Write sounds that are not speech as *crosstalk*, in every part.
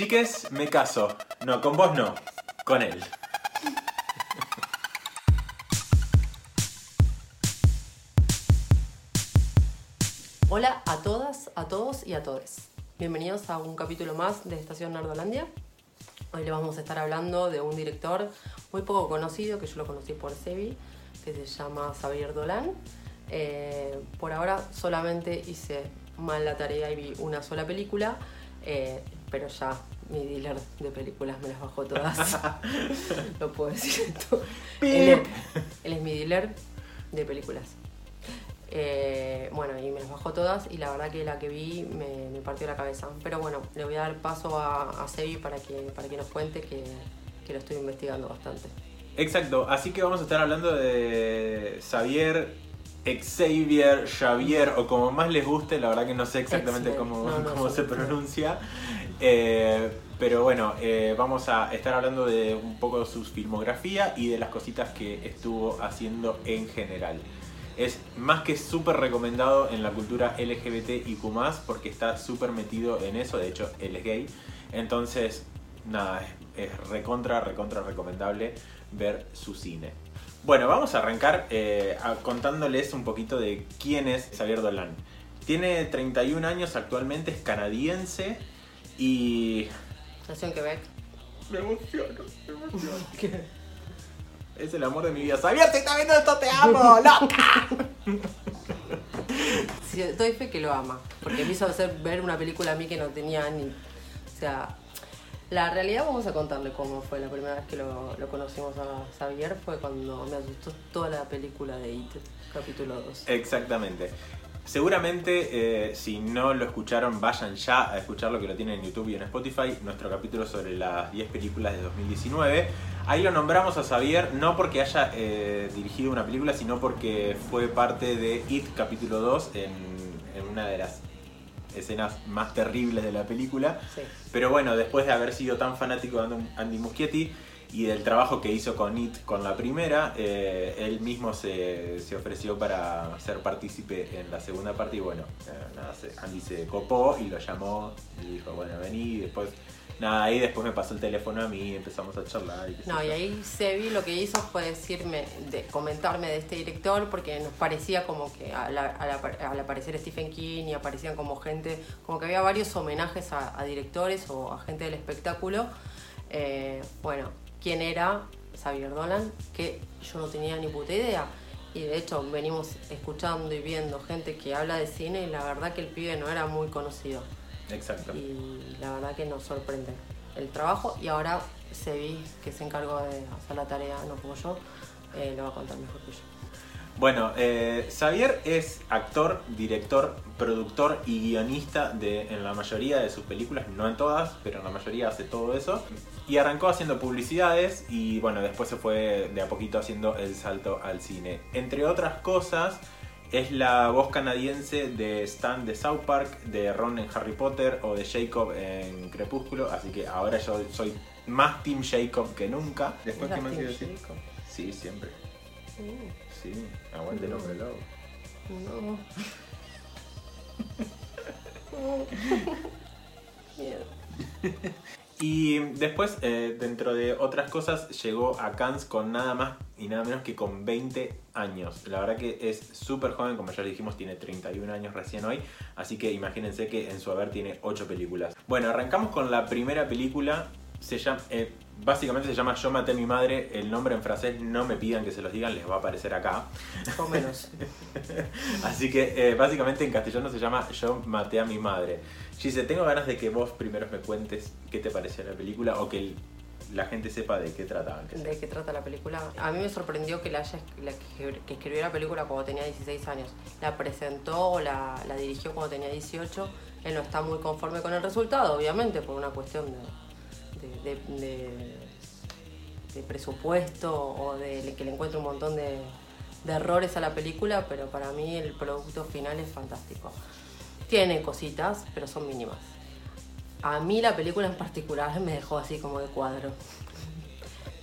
Chiques, me caso. No, con vos no. Con él. Hola a todas, a todos y a todes. Bienvenidos a un capítulo más de Estación Nerdolandia. Hoy le vamos a estar hablando de un director muy poco conocido, que yo lo conocí por Sevi, que se llama Xavier Dolan. Eh, por ahora solamente hice mal la tarea y vi una sola película, eh, pero ya mi dealer de películas me las bajó todas. *laughs* lo puedo decir esto. Él, él es mi dealer de películas. Eh, bueno, y me las bajó todas y la verdad que la que vi me, me partió la cabeza. Pero bueno, le voy a dar paso a, a Sebi para que, para que nos cuente que, que lo estoy investigando bastante. Exacto, así que vamos a estar hablando de Xavier, Xavier, Xavier, o como más les guste, la verdad que no sé exactamente cómo, No, no, cómo se pronuncia. Eh, pero bueno, eh, vamos a estar hablando de un poco de su filmografía y de las cositas que estuvo haciendo en general. Es más que súper recomendado en la cultura LGBTIQ+, porque está súper metido en eso, de hecho él es gay. Entonces, nada, es, recontra, recontra recomendable ver su cine. Bueno, vamos a arrancar eh, contándoles un poquito de quién es Xavier Dolan. Tiene 31 años actualmente, es canadiense y... Nació en Quebec. Me emociono, me emociono. *laughs* Es el amor de mi vida. Xavier, te está viendo esto, te amo, *laughs* loca. Sí, doy fe que lo ama, porque me hizo hacer ver una película a mí que no tenía ni... O sea, la realidad vamos a contarle cómo fue la primera vez que lo, lo conocimos a Xavier, fue cuando me asustó toda la película de It, capítulo 2. Exactamente. Seguramente, eh, si no lo escucharon, vayan ya a escucharlo, que lo tienen en YouTube y en Spotify, nuestro capítulo sobre las 10 películas de 2019. Ahí lo nombramos a Xavier, no porque haya eh, dirigido una película, sino porque fue parte de It capítulo 2 en, en una de las escenas más terribles de la película. Sí. Pero bueno, después de haber sido tan fanático de Andy Muschietti y del trabajo que hizo con It con la primera, eh, él mismo se, se ofreció para ser partícipe en la segunda parte y bueno, eh, nada, Andy se copó y lo llamó y dijo, bueno, vení y después, nada, ahí después me pasó el teléfono a mí y empezamos a charlar. Y qué sé No, y yo. ahí Sebi lo que hizo fue decirme, de, comentarme de este director, porque nos parecía como que al, al apa- al aparecer Stephen King y aparecían como gente, como que había varios homenajes a, a directores o a gente del espectáculo. Eh, bueno, ¿quién era Xavier Dolan? Que yo no tenía ni puta idea. Y de hecho venimos escuchando y viendo gente que habla de cine y la verdad que el pibe no era muy conocido Exacto. y la verdad que nos sorprende el trabajo y ahora Sebi, que se encargó de hacer la tarea, no como yo, eh, lo va a contar mejor que yo. Bueno, eh, Xavier es actor, director, productor y guionista de, en la mayoría de sus películas, no en todas, pero en la mayoría hace todo eso. Y arrancó haciendo publicidades y bueno, después se fue de a poquito haciendo el salto al cine. Entre otras cosas, es la voz canadiense de Stan de South Park, de Ron en Harry Potter o de Jacob en Crepúsculo, así que ahora yo soy más Team Jacob que nunca. Después, ¿Era ¿qué más a decir? Jacob? Sí, siempre. Sí, aguante el hombre lobo. No. *laughs* *laughs* Y después, eh, dentro de otras cosas, llegó a Cannes con nada más y nada menos que con 20 años. La verdad que es súper joven, como ya dijimos, tiene 31 años recién hoy. Así que imagínense que en su haber tiene 8 películas. Bueno, arrancamos con la primera película. Se llama, eh, básicamente se llama Yo maté a mi madre. El nombre en francés no me pidan que se los digan, les va a aparecer acá. O menos. *laughs* Así que eh, básicamente en castellano se llama Yo maté a mi madre. Gise, tengo ganas de que vos primero me cuentes qué te pareció la película o que la gente sepa de qué trata. ¿De qué trata la película? A mí me sorprendió que, la que, escribió la película cuando tenía 16 años. La presentó o la, dirigió cuando tenía 18. Él no está muy conforme con el resultado, obviamente, por una cuestión de, presupuesto o de que le encuentre un montón de errores a la película, pero para mí el producto final es fantástico. Tiene cositas, pero son mínimas. A mí la película en particular me dejó así como de cuadro.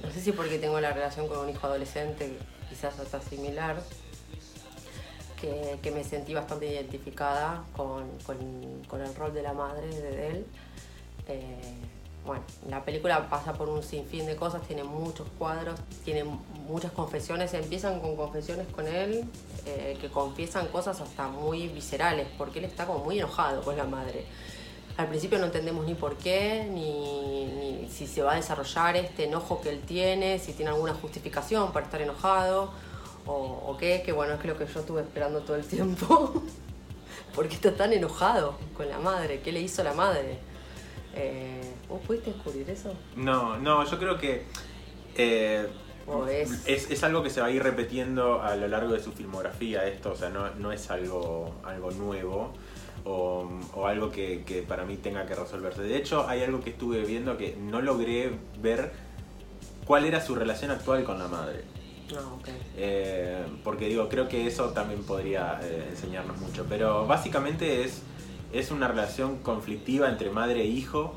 No sé si porque tengo la relación con un hijo adolescente, quizás hasta similar, que, me sentí bastante identificada con, con- el rol de la madre de él. Bueno, la película pasa por un sinfín de cosas, tiene muchos cuadros, tiene muchas confesiones, empiezan con confesiones con él, eh, que confiesan cosas hasta muy viscerales, porque él está como muy enojado con la madre. Al principio no entendemos ni por qué, ni, si se va a desarrollar este enojo que él tiene, si tiene alguna justificación para estar enojado, o, o qué, que bueno, es lo que yo estuve esperando todo el tiempo. *laughs* porque está tan enojado con la madre? ¿Qué le hizo la madre? Eh, ¿Vos pudiste descubrir eso? No, no, yo creo que eh, es... es... algo que se va a ir repitiendo a lo largo de su filmografía esto, o sea, no, no es algo, algo nuevo o, o algo que, que, para mí tenga que resolverse. De hecho, hay algo que estuve viendo que no logré ver cuál era su relación actual con la madre. Ah, okay. eh, porque digo, creo que eso también podría eh, enseñarnos mucho. Pero básicamente es es una relación conflictiva entre madre e hijo,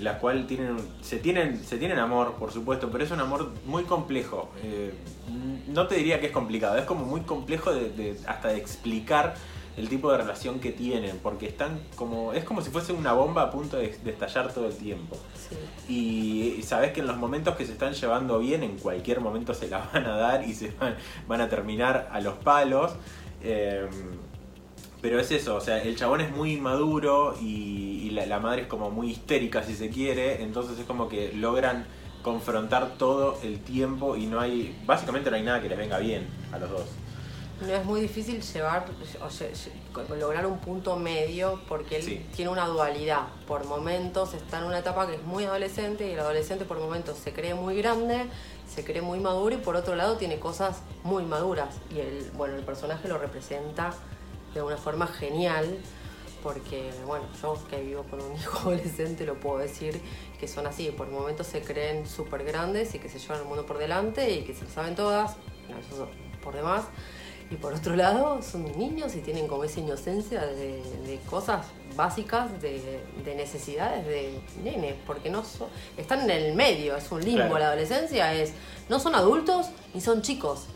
la cual tienen, se, tienen, se tienen amor, por supuesto, pero es un amor muy complejo. Eh, no te diría que es complicado, es como muy complejo de, hasta de explicar el tipo de relación que tienen, porque están como, es como si fuese una bomba a punto de, estallar todo el tiempo. Y, sabes que en los momentos que se están llevando bien, en cualquier momento se la van a dar y se van, van a terminar a los palos. Eh, pero es eso, o sea, el chabón es muy inmaduro y, la, madre es como muy histérica si se quiere, entonces es como que logran confrontar todo el tiempo y no hay, básicamente no hay nada que les venga bien a los dos. No es muy difícil llevar, o sea, lograr un punto medio porque él tiene una dualidad. Por momentos está en una etapa que es muy adolescente y el adolescente por momentos se cree muy grande, se cree muy maduro y por otro lado tiene cosas muy maduras y el, bueno, el personaje lo representa de una forma genial, porque, bueno, yo que vivo con un *laughs* hijo adolescente lo puedo decir que son así, por momentos se creen súper grandes y que se llevan el mundo por delante y que se lo saben todas, eso por demás. Y por otro lado, son niños y tienen como esa inocencia de, cosas básicas, de, necesidades de nenes, porque no son, están en el medio, es un limbo. La adolescencia es, no son adultos ni son chicos.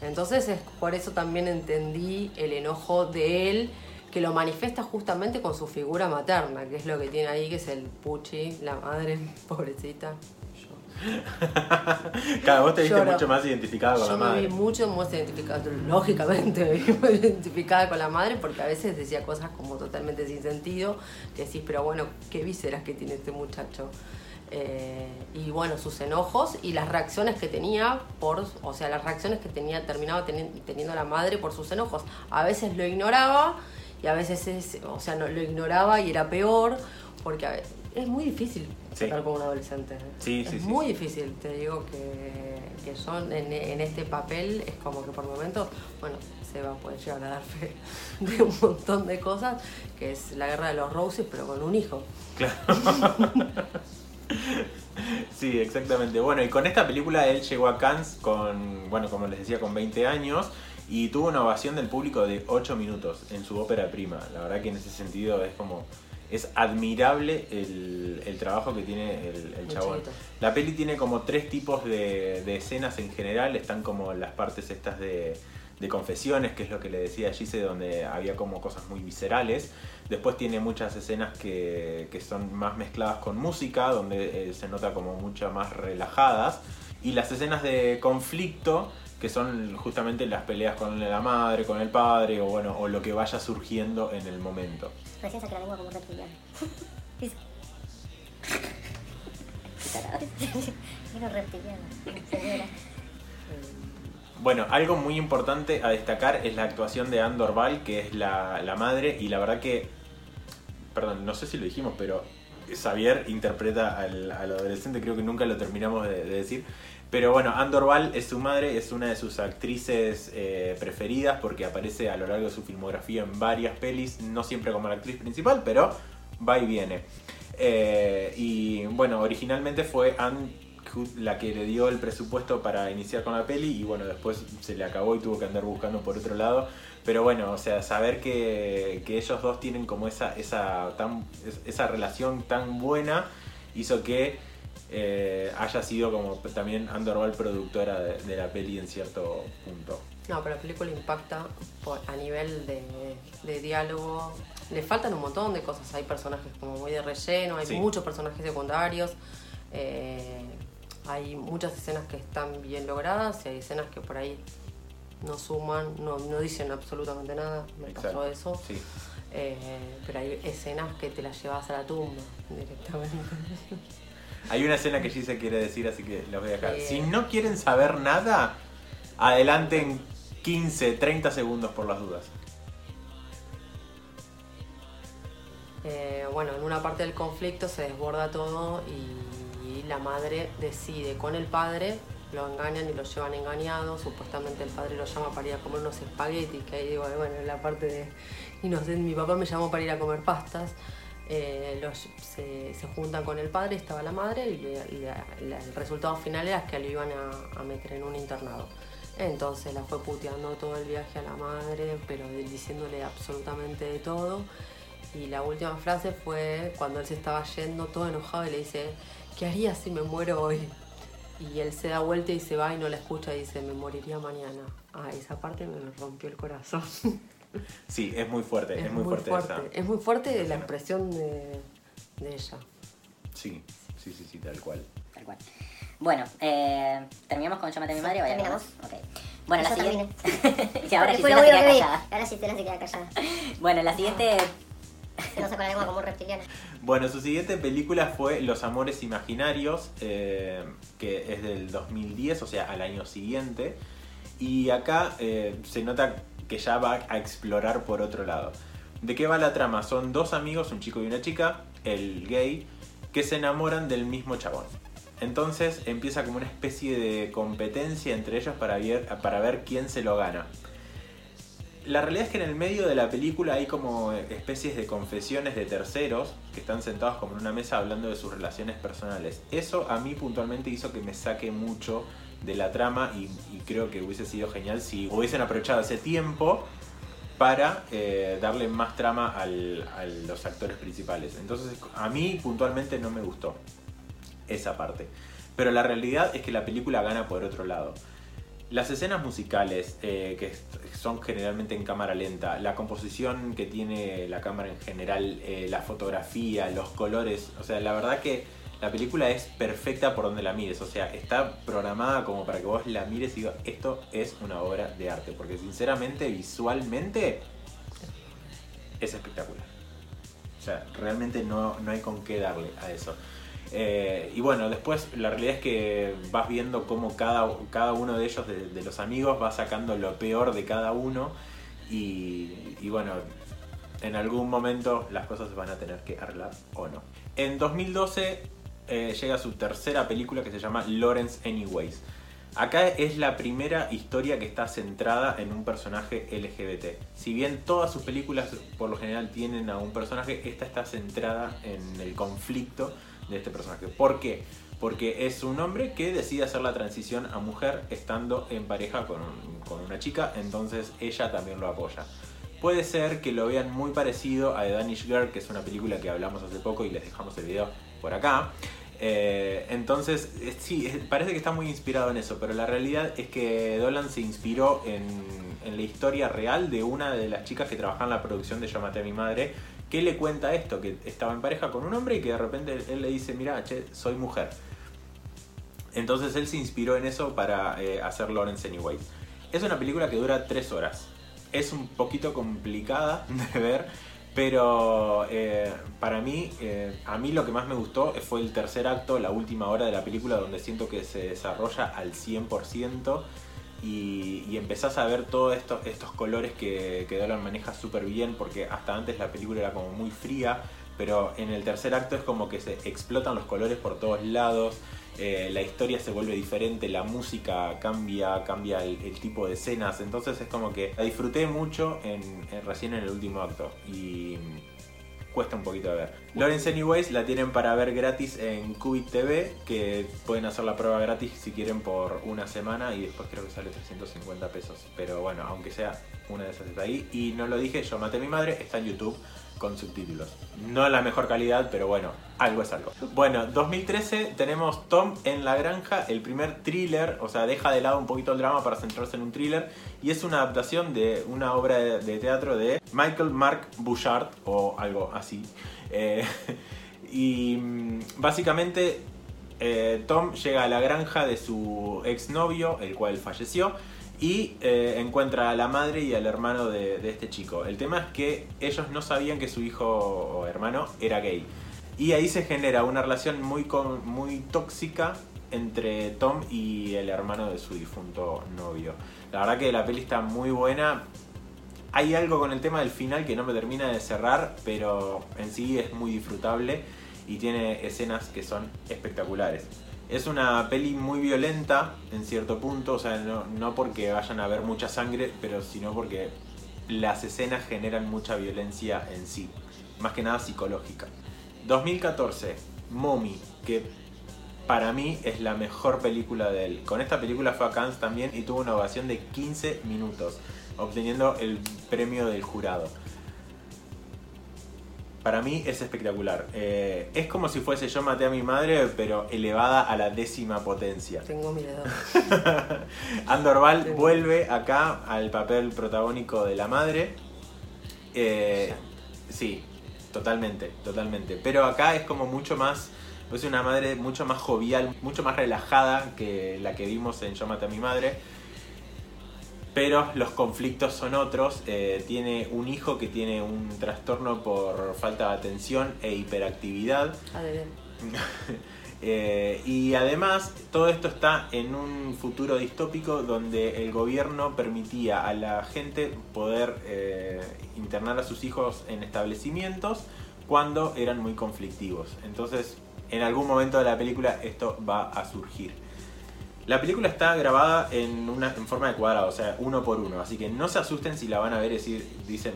Entonces es por eso también entendí el enojo de él, que lo manifiesta justamente con su figura materna, que es lo que tiene ahí, que es el Puchi, la madre, *laughs* pobrecita. *laughs* Claro, vos te viste mucho más identificada con la madre. Yo me vi mucho más identificada, lógicamente *laughs* me vi muy identificada con la madre porque a veces decía cosas como totalmente sin sentido, que decís, pero bueno, qué vísceras que tiene este muchacho. Eh, y bueno, sus enojos y las reacciones que tenía por, o sea, las reacciones que tenía, terminaba teniendo la madre por sus enojos. A veces lo ignoraba y a veces, o sea, no, lo ignoraba y era peor, porque es muy difícil estar con un adolescente. Sí, es muy difícil, te digo que, que son en, en, este papel, es como que por momentos, bueno, se va a poder llegar a dar fe de un montón de cosas, que es la guerra de los Roses, pero con un hijo. Claro. *laughs* *laughs* Sí, exactamente. Bueno, y con esta película él llegó a Cannes con, bueno, como les decía, con 20 años y tuvo una ovación del público de 8 minutos en su ópera prima. La verdad que en ese sentido es como es admirable el, trabajo que tiene el, chabón. La peli tiene como tres tipos de, de, escenas en general. Están como las partes estas de, de confesiones, que es lo que le decía Gise, donde había como cosas muy viscerales. Después tiene muchas escenas que, que son más mezcladas con música, donde eh, se nota como muchas más relajadas. Y las escenas de conflicto, que son justamente las peleas con la madre, con el padre, o bueno, o lo que vaya surgiendo en el momento. Recién saqué la lengua como reptiliano. *laughs* *laughs* *laughs* reptiliano, señora. Bueno, algo muy importante a destacar es la actuación de Andor Val, que es la, la madre, y la verdad que, perdón, no sé si lo dijimos, pero Xavier interpreta al, adolescente, creo que nunca lo terminamos de, decir. Pero bueno, Andor Val es su madre, es una de sus actrices eh, preferidas porque aparece a lo largo de su filmografía en varias pelis, no siempre como la actriz principal, pero va y viene. Eh, y bueno, originalmente fue Anne la que le dio el presupuesto para iniciar con la peli y bueno, después se le acabó y tuvo que andar buscando por otro lado. Pero bueno, o sea, saber que, ellos dos tienen como esa, esa, tan, esa relación tan buena hizo que eh, haya sido como también Underworld productora de, la peli en cierto punto. No, pero la película impacta por- a nivel de, de diálogo. Le faltan un montón de cosas. Hay personajes como muy de relleno, hay Sí. muchos personajes secundarios. eh, hay muchas escenas que están bien logradas y hay escenas que por ahí no suman, no, no dicen absolutamente nada. Me pasó eso. Sí. Eh, pero hay escenas que te las llevas a la tumba *laughs* directamente. Hay una escena que Gise quiere decir, así que la voy a dejar. Si no quieren saber nada, adelanten 15, 30 segundos por las dudas. Eh, bueno, en una parte del conflicto se desborda todo y, la madre decide con el padre, lo engañan y lo llevan engañado, supuestamente el padre lo llama para ir a comer unos espaguetis, que ahí digo, bueno, en la parte de inocente, mi papá me llamó para ir a comer pastas, Eh, los- se, juntan con el padre, estaba la madre y, le- la- la- el resultado final era que lo iban a, a meter en un internado. Entonces la fue puteando todo el viaje a la madre, pero diciéndole absolutamente de todo. Y la última frase fue cuando él se estaba yendo todo enojado y le dice, ¿qué harías si me muero hoy? Y él se da vuelta y se va y no la escucha y dice, me moriría mañana. Ah, esa parte me rompió el corazón. *laughs* Sí, es muy fuerte, es, muy, fuerte, esa. Es muy fuerte la escena. expresión de, de ella. Sí, sí, sí, sí, tal cual. Tal cual. Bueno, eh, ¿terminamos con maté a mi madre algo terminamos. más? Ok. Bueno, la siguiente... *laughs* y ahora Gisela se queda callada. Ahora se queda callada. Bueno, la siguiente... Como un reptiliano. Bueno, su siguiente película fue Los Amores Imaginarios, eh, que es del 2010, o sea, al año siguiente. Y acá eh, se nota que ya va a explorar por otro lado. ¿De qué va la trama? Son dos amigos, un chico y una chica, el gay, que se enamoran del mismo chabón. Entonces empieza como una especie de competencia entre ellos para ver, para ver quién se lo gana. La realidad es que en el medio de la película hay como especies de confesiones de terceros que están sentados como en una mesa hablando de sus relaciones personales. Eso a mí puntualmente hizo que me saque mucho de la trama y, creo que hubiese sido genial si hubiesen aprovechado ese tiempo para eh, darle más trama a los actores principales. Entonces a mí puntualmente no me gustó esa parte. Pero la realidad es que la película gana por otro lado. Las escenas musicales, eh, que son generalmente en cámara lenta, la composición que tiene la cámara en general, eh, la fotografía, los colores, o sea, la verdad que la película es perfecta por donde la mires, o sea, está programada como para que vos la mires y digas, esto es una obra de arte, porque sinceramente, visualmente, es espectacular. O sea, realmente no, no hay con qué darle a eso. Eh, y bueno, después la realidad es que vas viendo cómo cada, cada uno de ellos, de, los amigos, va sacando lo peor de cada uno. Y, bueno, en algún momento las cosas van a tener que arreglar o no. En 2012 eh, llega su tercera película que se llama Lawrence Anyways. Acá es la primera historia que está centrada en un personaje LGBT. Si bien todas sus películas por lo general tienen a un personaje, esta está centrada en el conflicto de este personaje. ¿Por qué? Porque es un hombre que decide hacer la transición a mujer estando en pareja con, con una chica, entonces ella también lo apoya. Puede ser que lo vean muy parecido a The Danish Girl, que es una película que hablamos hace poco y les dejamos el video por acá. Eh, entonces, eh, sí, es- parece que está muy inspirado en eso, pero la realidad es que Dolan se inspiró en, en la historia real de una de las chicas que trabajaba en la producción de Yo a mi madre, que le cuenta esto, que estaba en pareja con un hombre y que de repente él le dice, mira, che, soy mujer. Entonces él se inspiró en eso para eh, hacer Lawrence Anyways. Es una película que dura tres horas. Es un poquito complicada *laughs* de ver, pero eh, para mí, eh, a mí lo que más me gustó fue el tercer acto, la última hora de la película, donde siento que se desarrolla al 100% y, empezás a ver todos estos, estos colores que, que Dolan maneja súper bien, porque hasta antes la película era como muy fría, pero en el tercer acto es como que se explotan los colores por todos lados, eh, la historia se vuelve diferente, la música cambia, cambia el, tipo de escenas, entonces es como que la disfruté mucho en, recién en el último acto cuesta un poquito de ver. Lawrence Anyways la tienen para ver gratis en Qubit TV, que pueden hacer la prueba gratis si quieren por una semana y después creo que sale 350 pesos. Pero bueno, aunque sea una de esas está ahí. Y no lo dije, yo maté mi madre, está en YouTube. Con subtítulos. No la mejor calidad, pero bueno, algo es algo. Bueno, 2013 tenemos Tom en la granja, el primer thriller, o sea, deja de lado un poquito el drama para centrarse en un thriller, y es una adaptación de una obra de, teatro de Michael Mark Bouchard, o algo así. Eh, *laughs* y mm, básicamente eh, Tom llega a la granja de su exnovio, el cual falleció, y eh, encuentra a la madre y al hermano de, este chico. El tema es que ellos no sabían que su hijo o hermano era gay. Y ahí se genera una relación muy, muy tóxica entre Tom y el hermano de su difunto novio. La verdad que la peli está muy buena. Hay algo con el tema del final que no me termina de cerrar, pero en sí es muy disfrutable y tiene escenas que son espectaculares. Es una peli muy violenta en cierto punto, o sea, no, no porque vayan a ver mucha sangre, pero sino porque las escenas generan mucha violencia en sí, más que nada psicológica. 2014, Mommy, que para mí es la mejor película de él. Con esta película fue a Cannes también y tuvo una ovación de 15 minutos, obteniendo el premio del jurado. Para mí es espectacular. Eh, es como si fuese Yo maté a mi madre, pero elevada a la décima potencia. Tengo miedo. *laughs* Andor Val Sí. vuelve acá al papel protagónico de la madre. Eh, sí, totalmente, totalmente. Pero acá es como mucho más, es una madre mucho más jovial, mucho más relajada que la que vimos en Yo maté a mi madre. Pero los conflictos son otros. Eh, tiene un hijo que tiene un trastorno por falta de atención e hiperactividad. *laughs* Eh, y además, todo esto está en un futuro distópico donde el gobierno permitía a la gente poder eh, internar a sus hijos en establecimientos cuando eran muy conflictivos. Entonces, en algún momento de la película esto va a surgir. La película está grabada en, una, en forma de cuadrado, o sea, uno por uno. Así que no se asusten si la van a ver y decir, dicen,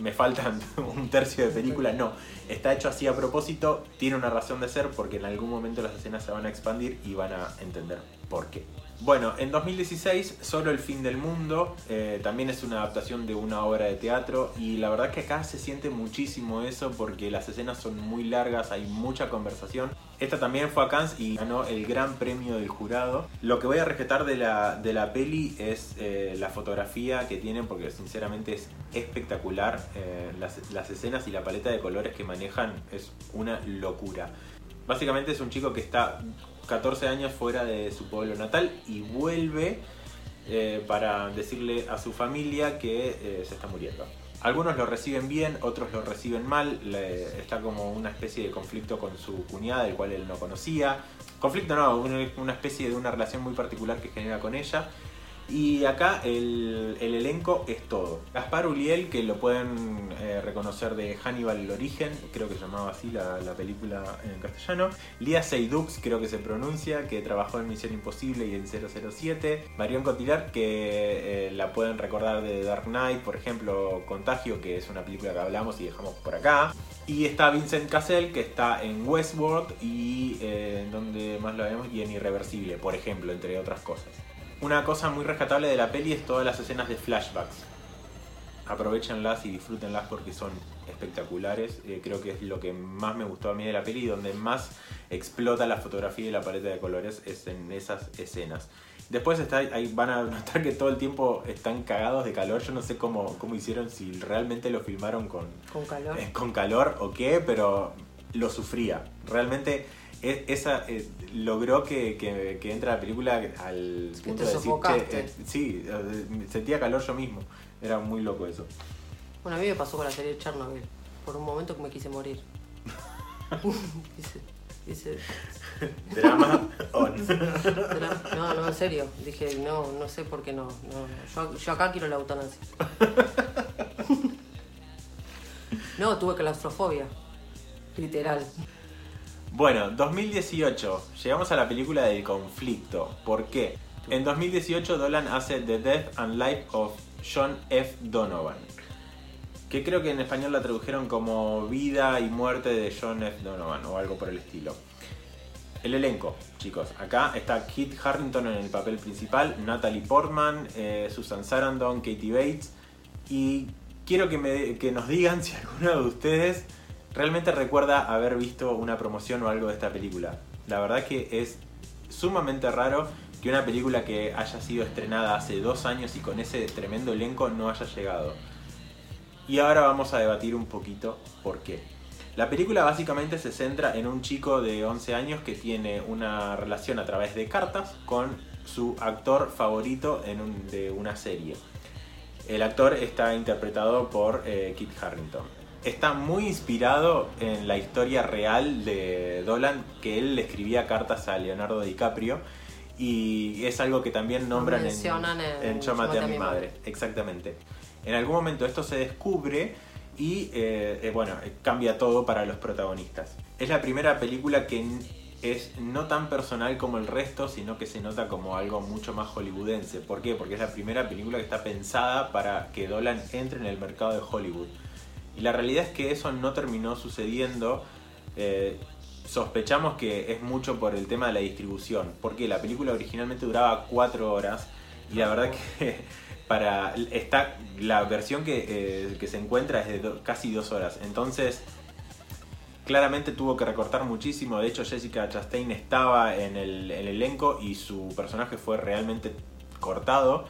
me faltan *laughs* un tercio de película. No, está hecho así a propósito, tiene una razón de ser porque en algún momento las escenas se van a expandir y van a entender por qué. Bueno, en 2016, Solo el fin del mundo, eh, también es una adaptación de una obra de teatro y la verdad que acá se siente muchísimo eso porque las escenas son muy largas, hay mucha conversación. Esta también fue a Cannes y ganó el gran premio del jurado. Lo que voy a rescatar de la, de la peli es eh, la fotografía que tienen porque sinceramente es espectacular. Eh, las, las escenas y la paleta de colores que manejan es una locura. Básicamente es un chico que está 14 años fuera de su pueblo natal y vuelve eh, para decirle a su familia que eh, se está muriendo. Algunos lo reciben bien, otros lo reciben mal. le- está como una especie de conflicto con su cuñada, el cual él no conocía. Conflicto no, una especie de una relación muy particular que genera con ella. Y acá el, el elenco es todo. Gaspar Uliel, que lo pueden eh, reconocer de Hannibal el origen, creo que se llamaba así la, la película en castellano. Lía Seydoux, creo que se pronuncia, que trabajó en Misión Imposible y en 007. Marion Cotillard, que eh, la pueden recordar de Dark Knight, por ejemplo, Contagio, que es una película que hablamos y dejamos por acá. Y está Vincent Cassel, que está en Westworld y eh, donde más lo vemos, y en Irreversible, por ejemplo, entre otras cosas. Una cosa muy rescatable de la peli es todas las escenas de flashbacks. Aprovechenlas y disfrútenlas porque son espectaculares. Eh, creo que es lo que más me gustó a mí de la peli y donde más explota la fotografía y la paleta de colores es en esas escenas. Después está, ahí van a notar que todo el tiempo están cagados de calor. Yo no sé cómo, cómo hicieron, si realmente lo filmaron con, Con calor. eh, con calor o qué, pero lo sufría. Realmente esa eh, logró que, que, que entra la película al punto de decir, che, eh, sí, eh, sentía calor yo mismo. Era muy loco eso. Bueno, a mí me pasó con la serie Chernobyl. Por un momento que me quise morir. *laughs* Dice, Drama *laughs* on. "Tra- no, no, en serio. Dije, no, no sé por qué no. no. Yo, yo acá quiero la eutanasia. *laughs* No, tuve claustrofobia. Literal. Bueno, 2018. Llegamos a la película del conflicto. ¿Por qué? En 2018 Dolan hace The Death and Life of John F. Donovan. Que creo que en español la tradujeron como Vida y Muerte de John F. Donovan o algo por el estilo. El elenco, chicos. Acá está Kit Harrington en el papel principal, Natalie Portman, eh, Susan Sarandon, Katie Bates y quiero que, me, que nos digan *laughs* si alguno de ustedes realmente recuerda haber visto una promoción o algo de esta película. La verdad que es sumamente raro que una película que haya sido estrenada hace dos años y con ese tremendo elenco no haya llegado. Y ahora vamos a debatir un poquito por qué. La película básicamente se centra en un chico de 11 años que tiene una relación a través de cartas con su actor favorito en un- de una serie. El actor está interpretado por eh, Kit Harrington. Está muy inspirado en la historia real de Dolan, que él le escribía cartas a Leonardo DiCaprio. Y es algo que también nombran en, mencionan en en Yo maté a mi madre. Exactamente. En algún momento esto se descubre y eh, eh, bueno, cambia todo para los protagonistas. Es la primera película que es no tan personal como el resto, sino que se nota como algo mucho más hollywoodense. ¿Por qué? Porque es la primera película que está pensada para que Dolan entre en el mercado de Hollywood. Y la realidad es que eso no terminó sucediendo. Eh, sospechamos que es mucho por el tema de la distribución. Porque la película originalmente duraba 4 horas y la verdad que *laughs* para está la versión que, eh, que se encuentra es de casi 2 horas. Entonces claramente tuvo que recortar muchísimo. De hecho Jessica Chastain estaba en el, el elenco y su personaje fue realmente cortado.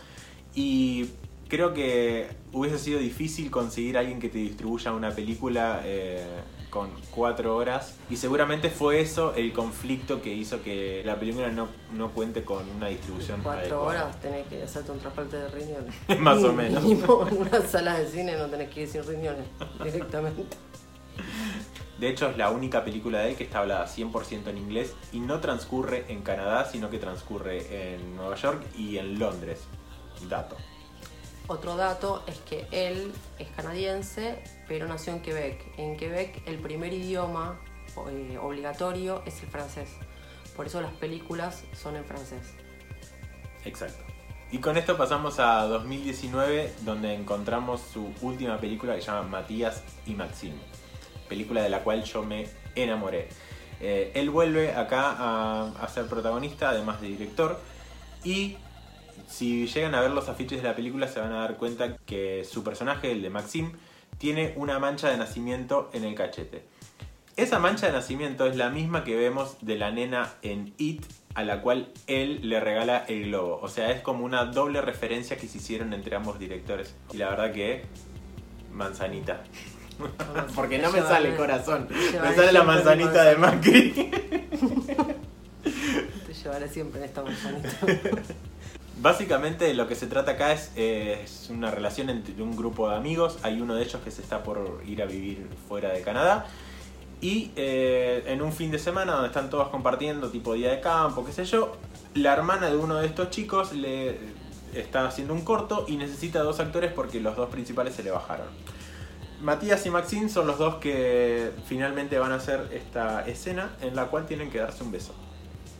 Y creo que hubiese sido difícil conseguir a alguien que te distribuya una película eh, con cuatro horas. Y seguramente fue eso el conflicto que hizo que la película no, no cuente con una distribución Cuatro adecuada. horas tenés que hacerte un trasplante de riñones. *laughs* Más o menos. Mínimo en una sala de cine no tenés que ir sin riñones directamente. De hecho, es la única película de él que está hablada 100% en inglés y no transcurre en Canadá, sino que transcurre en Nueva York y en Londres. Dato. Otro dato es que él es canadiense, pero nació en Quebec. En Quebec el primer idioma eh, obligatorio es el francés. Por eso las películas son en francés. Exacto. Y con esto pasamos a 2019, donde encontramos su última película que se llama Matías y Maxime. Película de la cual yo me enamoré. Eh, él vuelve acá a, a ser protagonista, además de director. Y si llegan a ver los afiches de la película, se van a dar cuenta que su personaje, el de Maxime, tiene una mancha de nacimiento en el cachete. Esa mancha de nacimiento es la misma que vemos de la nena en It, a la cual él le regala el globo. O sea, es como una doble referencia que se hicieron entre ambos directores. Y la verdad que... Manzanita. *laughs* Porque no me sale corazón. Me sale la manzanita de Macri. *laughs* Te llevaré siempre en esta manzanita. *laughs* Básicamente lo que se trata acá es, una relación entre un grupo de amigos. Hay uno de ellos que se está por ir a vivir fuera de Canadá. Y eh, en un fin de semana donde están todos compartiendo, tipo día de campo, qué sé yo, la hermana de uno de estos chicos le está haciendo un corto y necesita dos actores porque los dos principales se le bajaron. Matías y Maxine son los dos que finalmente van a hacer esta escena en la cual tienen que darse un beso.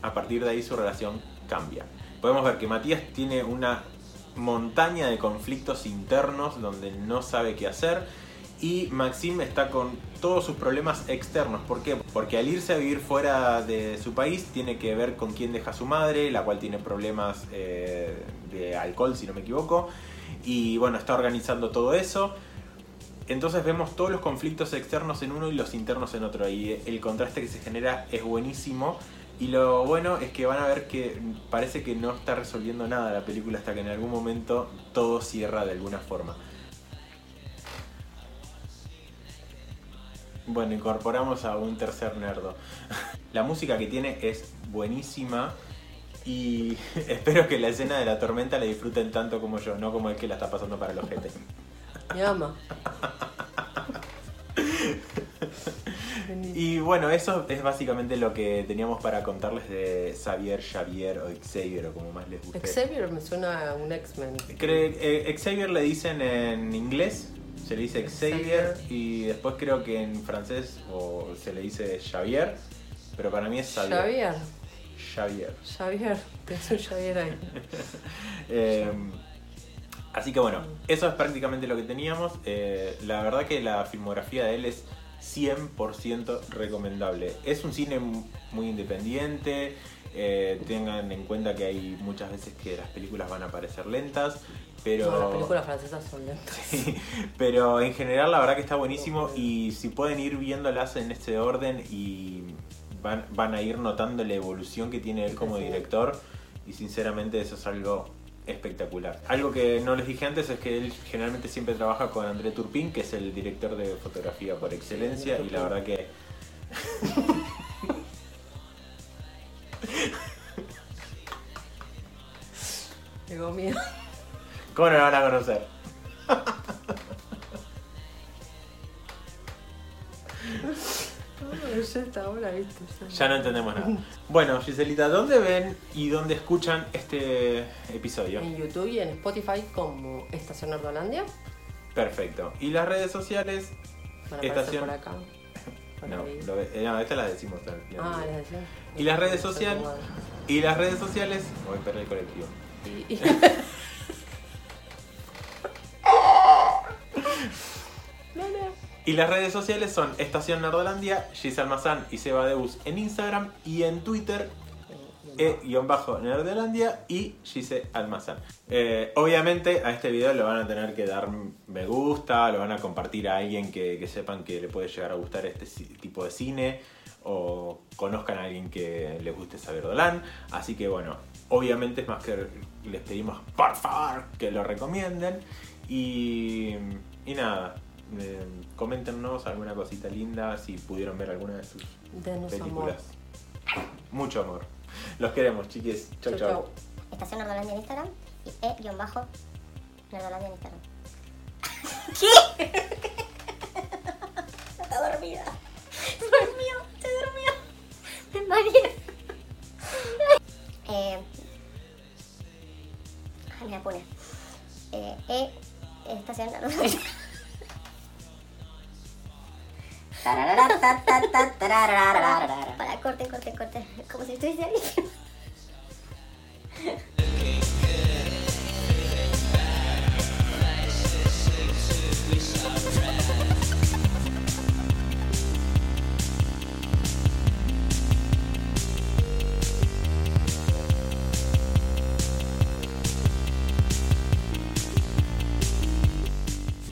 A partir de ahí su relación cambia. Podemos ver que Matías tiene una montaña de conflictos internos donde no sabe qué hacer y Maxime está con todos sus problemas externos. ¿Por qué? Porque al irse a vivir fuera de su país tiene que ver con quién deja a su madre, la cual tiene problemas eh, de alcohol si no me equivoco. Y bueno, está organizando todo eso. Entonces vemos todos los conflictos externos en uno y los internos en otro. Y el contraste que se genera es buenísimo. Y lo bueno es que van a ver que parece que no está resolviendo nada la película hasta que en algún momento todo cierra de alguna forma. Bueno, incorporamos a un tercer nerdo. *laughs* La música que tiene es buenísima y *laughs* espero que la escena de la tormenta la disfruten tanto como yo, no como el que la está pasando para los gente. Mi ama. *laughs* Y bueno, eso es básicamente lo que teníamos para contarles de Xavier, Xavier o Xavier o como más les guste. Xavier me suena a un X-Men. Eh, Xavier le dicen en inglés, se le dice Xavier, Xavier. y después creo que en francés o se le dice Xavier, pero para mí es Xavier. Xavier. Xavier. Xavier. Un Xavier ahí. *laughs* Eh, así que bueno, eso es prácticamente lo que teníamos. Eh, la verdad que la filmografía de él es 100% recomendable. Es un cine muy independiente. eh, tengan en cuenta que hay muchas veces que las películas van a parecer lentas. Pero, No, las películas francesas son lentas. *laughs* Sí, pero en general la verdad que está buenísimo y si pueden ir viéndolas en este orden y van, van a ir notando la evolución que tiene él como director y sinceramente eso es algo espectacular. Algo que no les dije antes es que él generalmente siempre trabaja con André Turpin, que es el director de fotografía por excelencia y la verdad que *laughs* Tengo miedo. ¿cómo no lo van a conocer? *laughs* *laughs* ya está ahora, viste. Ya no entendemos nada. Bueno, Giselita, ¿dónde ven y dónde escuchan este episodio? En YouTube y en Spotify como Estación Nordolandia. Perfecto. ¿Y las redes sociales? Van a aparecer Estación- por acá. Por No, ahí. lo- eh, no, estas las decimos al final. Ah, les decía. ¿Y las redes sociales? Y, Y las redes sociales, voy a perder el colectivo. y- *laughs* Y las redes sociales son Estación Nerdolandia, Gis Almazán y Seba Deus en Instagram y en Twitter e-nerdolandia y Gise Almazán. Eh, obviamente a este video le van a tener que dar me gusta, lo van a compartir a alguien que, sepan que le puede llegar a gustar este tipo de cine o conozcan a alguien que les guste saber Dolan. Así que bueno, obviamente es más que les pedimos por favor que lo recomienden y nada. Eh, coméntenos alguna cosita linda si pudieron ver alguna de sus Denos amor. películas. Mucho amor. Los queremos, chiques. Chau, Chau, chau. Estación Nerdolandia en Instagram y e-nerdolandia en Instagram. *laughs* Está dormida. Se durmió, se durmió. Me mareé. Eh. Ay, me apune. Eh, e Estación Nerdolandia. Para, corte, corte, corte. Como si estuviese.